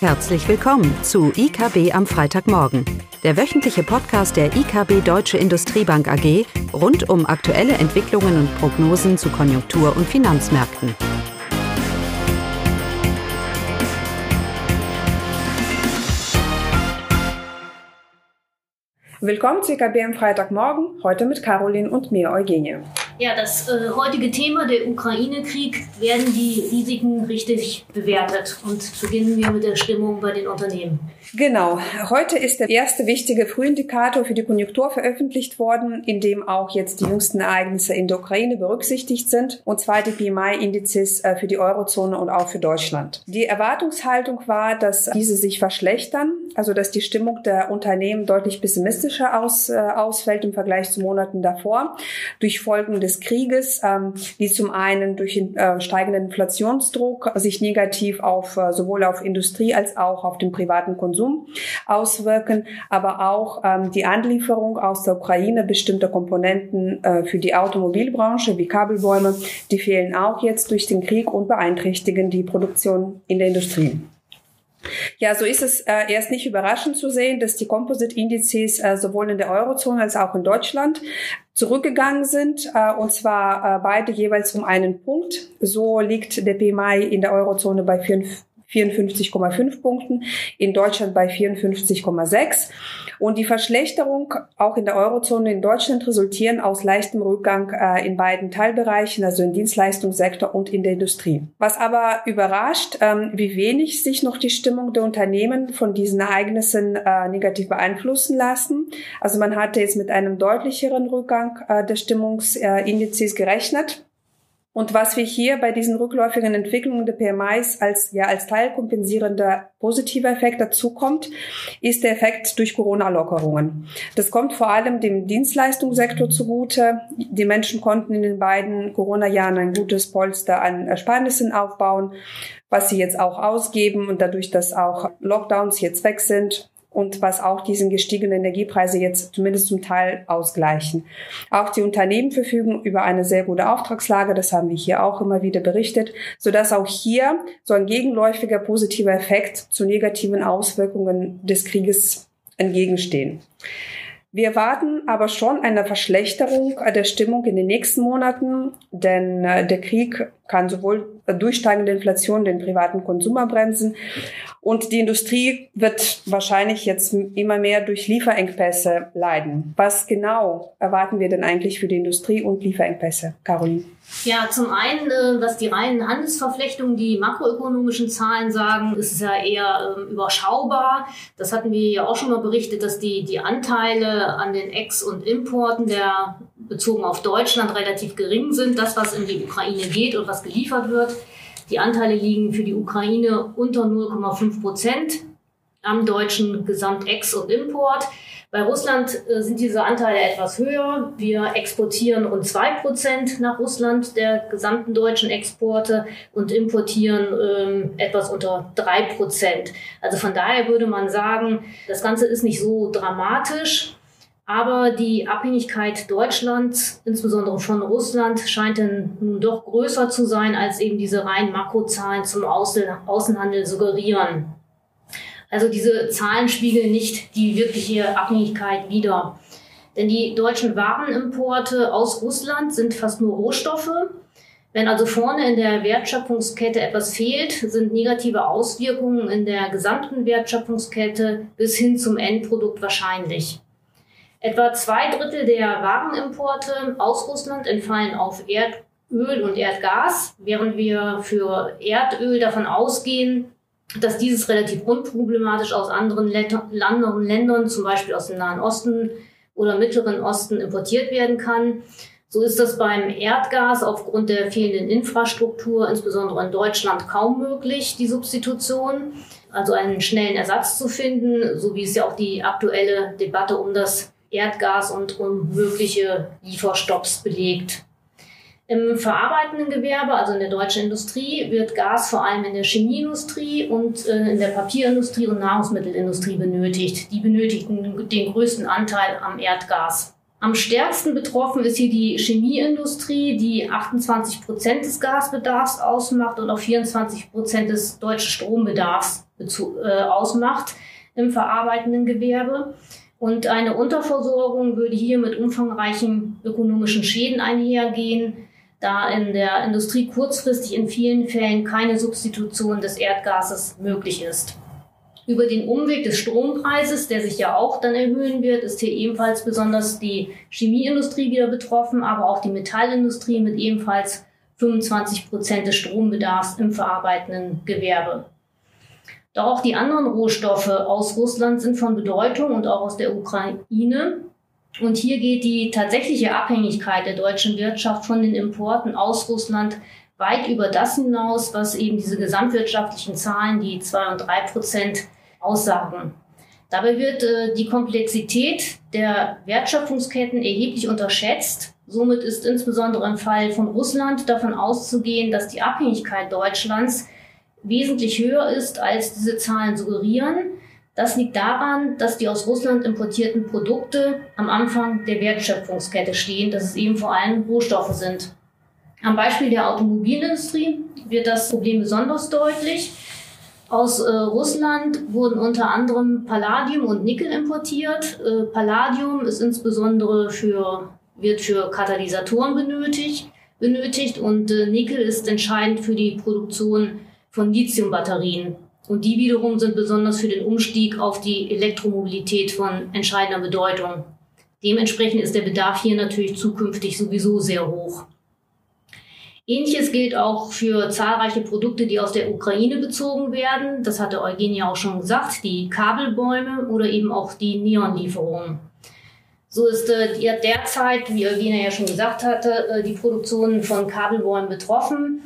Herzlich willkommen zu IKB am Freitagmorgen, der wöchentliche Podcast der IKB Deutsche Industriebank AG rund um aktuelle Entwicklungen und Prognosen zu Konjunktur- und Finanzmärkten. Willkommen zu IKB am Freitagmorgen, heute mit Caroline und mir, Eugenie. Ja, das äh, heutige Thema, der Ukraine-Krieg, werden die Risiken richtig bewertet. Und beginnen wir mit der Stimmung bei den Unternehmen. Genau. Heute ist der erste wichtige Frühindikator für die Konjunktur veröffentlicht worden, in dem auch jetzt die jüngsten Ereignisse in der Ukraine berücksichtigt sind, und zwar die PMI-Indizes äh, für die Eurozone und auch für Deutschland. Die Erwartungshaltung war, dass diese sich verschlechtern, also dass die Stimmung der Unternehmen deutlich pessimistischer aus, äh, ausfällt im Vergleich zu Monaten davor, durch Folgen des Krieges, ähm, die zum einen durch äh, steigenden Inflationsdruck sich negativ auf äh, sowohl auf Industrie als auch auf den privaten Konsum auswirken, aber auch ähm, die Anlieferung aus der Ukraine bestimmter Komponenten äh, für die Automobilbranche wie Kabelbäume, die fehlen auch jetzt durch den Krieg und beeinträchtigen die Produktion in der Industrie. Ja, so ist es äh, erst nicht überraschend zu sehen, dass die Composite-Indizes äh, sowohl in der Eurozone als auch in Deutschland zurückgegangen sind, äh, und zwar äh, beide jeweils um einen Punkt. So liegt der PMI in der Eurozone bei 5, 54,5 Punkten, in Deutschland bei 54,6. Und die Verschlechterung auch in der Eurozone in Deutschland resultieren aus leichtem Rückgang äh, in beiden Teilbereichen, also im Dienstleistungssektor und in der Industrie. Was aber überrascht, ähm, wie wenig sich noch die Stimmung der Unternehmen von diesen Ereignissen äh, negativ beeinflussen lassen. Also man hatte jetzt mit einem deutlicheren Rückgang äh, der Stimmungsindizes gerechnet. Und was wir hier bei diesen rückläufigen Entwicklungen der PMIs als, ja, als teilkompensierender positiver Effekt dazukommt, ist der Effekt durch Corona-Lockerungen. Das kommt vor allem dem Dienstleistungssektor zugute. Die Menschen konnten in den beiden Corona-Jahren ein gutes Polster an Ersparnissen aufbauen, was sie jetzt auch ausgeben und dadurch, dass auch Lockdowns jetzt weg sind, und was auch diesen gestiegenen Energiepreise jetzt zumindest zum Teil ausgleichen. Auch die Unternehmen verfügen über eine sehr gute Auftragslage, das haben wir hier auch immer wieder berichtet, sodass auch hier so ein gegenläufiger positiver Effekt zu negativen Auswirkungen des Krieges entgegenstehen. Wir erwarten aber schon eine Verschlechterung der Stimmung in den nächsten Monaten, denn äh, der Krieg kann sowohl durch steigende Inflation den privaten Konsum bremsen und die Industrie wird wahrscheinlich jetzt immer mehr durch Lieferengpässe leiden. Was genau erwarten wir denn eigentlich für die Industrie und Lieferengpässe, Caroline? Ja, zum einen, äh, was die reinen Handelsverflechtungen, die makroökonomischen Zahlen sagen, ist es ja eher ähm, überschaubar. Das hatten wir ja auch schon mal berichtet, dass die, die Anteile an den Ex- und Importen der bezogen auf Deutschland relativ gering sind. Das, was in die Ukraine geht und was geliefert wird. Die Anteile liegen für die Ukraine unter 0,5 Prozent am deutschen Gesamtex- und Import. Bei Russland äh, sind diese Anteile etwas höher. Wir exportieren rund zwei Prozent nach Russland der gesamten deutschen Exporte und importieren ähm, etwas unter drei Prozent. Also von daher würde man sagen, das Ganze ist nicht so dramatisch. Aber die Abhängigkeit Deutschlands, insbesondere von Russland, scheint dann nun doch größer zu sein, als eben diese rein Makrozahlen zum Außenhandel suggerieren. Also diese Zahlen spiegeln nicht die wirkliche Abhängigkeit wider. Denn die deutschen Warenimporte aus Russland sind fast nur Rohstoffe. Wenn also vorne in der Wertschöpfungskette etwas fehlt, sind negative Auswirkungen in der gesamten Wertschöpfungskette bis hin zum Endprodukt wahrscheinlich. Etwa zwei Drittel der Warenimporte aus Russland entfallen auf Erdöl und Erdgas, während wir für Erdöl davon ausgehen, dass dieses relativ unproblematisch aus anderen Ländern, zum Beispiel aus dem Nahen Osten oder Mittleren Osten, importiert werden kann. So ist das beim Erdgas aufgrund der fehlenden Infrastruktur, insbesondere in Deutschland, kaum möglich, die Substitution, also einen schnellen Ersatz zu finden, so wie es ja auch die aktuelle Debatte um das Erdgas und mögliche Lieferstopps belegt. Im verarbeitenden Gewerbe, also in der deutschen Industrie, wird Gas vor allem in der Chemieindustrie und äh, in der Papierindustrie und Nahrungsmittelindustrie benötigt. Die benötigen den größten Anteil am Erdgas. Am stärksten betroffen ist hier die Chemieindustrie, die 28 Prozent des Gasbedarfs ausmacht und auch 24 Prozent des deutschen Strombedarfs äh, ausmacht im verarbeitenden Gewerbe. Und eine Unterversorgung würde hier mit umfangreichen ökonomischen Schäden einhergehen, da in der Industrie kurzfristig in vielen Fällen keine Substitution des Erdgases möglich ist. Über den Umweg des Strompreises, der sich ja auch dann erhöhen wird, ist hier ebenfalls besonders die Chemieindustrie wieder betroffen, aber auch die Metallindustrie mit ebenfalls 25 Prozent des Strombedarfs im verarbeitenden Gewerbe. Doch auch die anderen Rohstoffe aus Russland sind von Bedeutung und auch aus der Ukraine. Und hier geht die tatsächliche Abhängigkeit der deutschen Wirtschaft von den Importen aus Russland weit über das hinaus, was eben diese gesamtwirtschaftlichen Zahlen, die zwei und drei Prozent aussagen. Dabei wird äh, die Komplexität der Wertschöpfungsketten erheblich unterschätzt. Somit ist insbesondere im Fall von Russland davon auszugehen, dass die Abhängigkeit Deutschlands wesentlich höher ist, als diese Zahlen suggerieren. Das liegt daran, dass die aus Russland importierten Produkte am Anfang der Wertschöpfungskette stehen, dass es eben vor allem Rohstoffe sind. Am Beispiel der Automobilindustrie wird das Problem besonders deutlich. Aus äh, Russland wurden unter anderem Palladium und Nickel importiert. Äh, Palladium ist insbesondere für, wird für Katalysatoren benötigt, benötigt und äh, Nickel ist entscheidend für die Produktion von Lithiumbatterien. Und die wiederum sind besonders für den Umstieg auf die Elektromobilität von entscheidender Bedeutung. Dementsprechend ist der Bedarf hier natürlich zukünftig sowieso sehr hoch. Ähnliches gilt auch für zahlreiche Produkte, die aus der Ukraine bezogen werden. Das hatte Eugenia auch schon gesagt, die Kabelbäume oder eben auch die Neonlieferungen. So ist äh, derzeit, wie Eugenia ja schon gesagt hatte, äh, die Produktion von Kabelbäumen betroffen.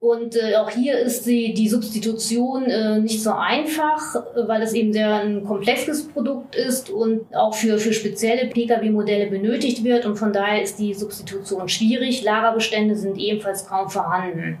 Und äh, auch hier ist die, die Substitution äh, nicht so einfach, weil es eben sehr ein komplexes Produkt ist und auch für, für spezielle Pkw-Modelle benötigt wird. Und von daher ist die Substitution schwierig. Lagerbestände sind ebenfalls kaum vorhanden.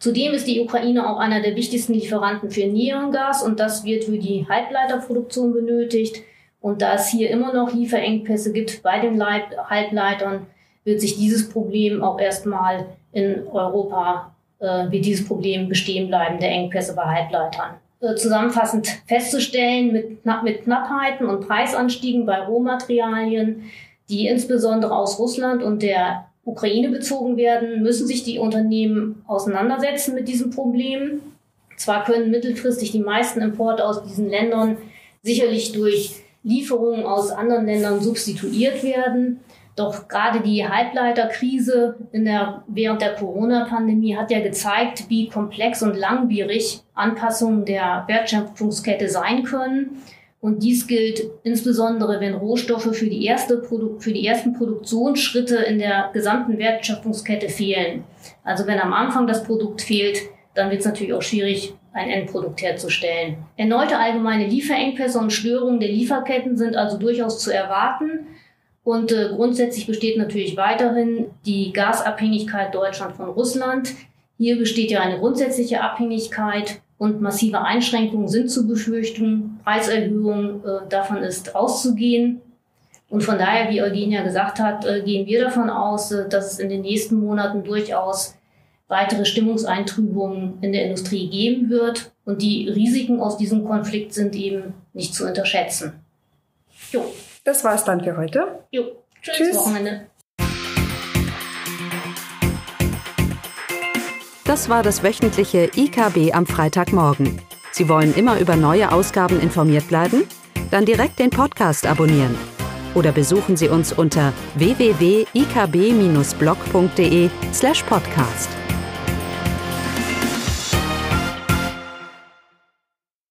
Zudem ist die Ukraine auch einer der wichtigsten Lieferanten für Neongas und das wird für die Halbleiterproduktion benötigt. Und da es hier immer noch Lieferengpässe gibt bei den Halbleitern, wird sich dieses Problem auch erstmal in Europa äh, wird dieses Problem bestehen bleiben, der Engpässe bei Halbleitern. Äh, zusammenfassend festzustellen, mit, mit Knappheiten und Preisanstiegen bei Rohmaterialien, die insbesondere aus Russland und der Ukraine bezogen werden, müssen sich die Unternehmen auseinandersetzen mit diesem Problem. Zwar können mittelfristig die meisten Importe aus diesen Ländern sicherlich durch Lieferungen aus anderen Ländern substituiert werden, doch gerade die Halbleiterkrise in der, während der Corona-Pandemie hat ja gezeigt, wie komplex und langwierig Anpassungen der Wertschöpfungskette sein können. Und dies gilt insbesondere, wenn Rohstoffe für die, erste Produ für die ersten Produktionsschritte in der gesamten Wertschöpfungskette fehlen. Also wenn am Anfang das Produkt fehlt, dann wird es natürlich auch schwierig, ein Endprodukt herzustellen. Erneute allgemeine Lieferengpässe und Störungen der Lieferketten sind also durchaus zu erwarten. Und äh, grundsätzlich besteht natürlich weiterhin die Gasabhängigkeit Deutschland von Russland. Hier besteht ja eine grundsätzliche Abhängigkeit und massive Einschränkungen sind zu befürchten. Preiserhöhungen, äh, davon ist auszugehen. Und von daher, wie Eugenia gesagt hat, äh, gehen wir davon aus, äh, dass es in den nächsten Monaten durchaus weitere Stimmungseintrübungen in der Industrie geben wird. Und die Risiken aus diesem Konflikt sind eben nicht zu unterschätzen. Jo. Das war's dann für heute. Jo. Tschüss. Tschüss. Wochenende. Das war das wöchentliche IKB am Freitagmorgen. Sie wollen immer über neue Ausgaben informiert bleiben? Dann direkt den Podcast abonnieren. Oder besuchen Sie uns unter www.ikb-blog.de slash podcast.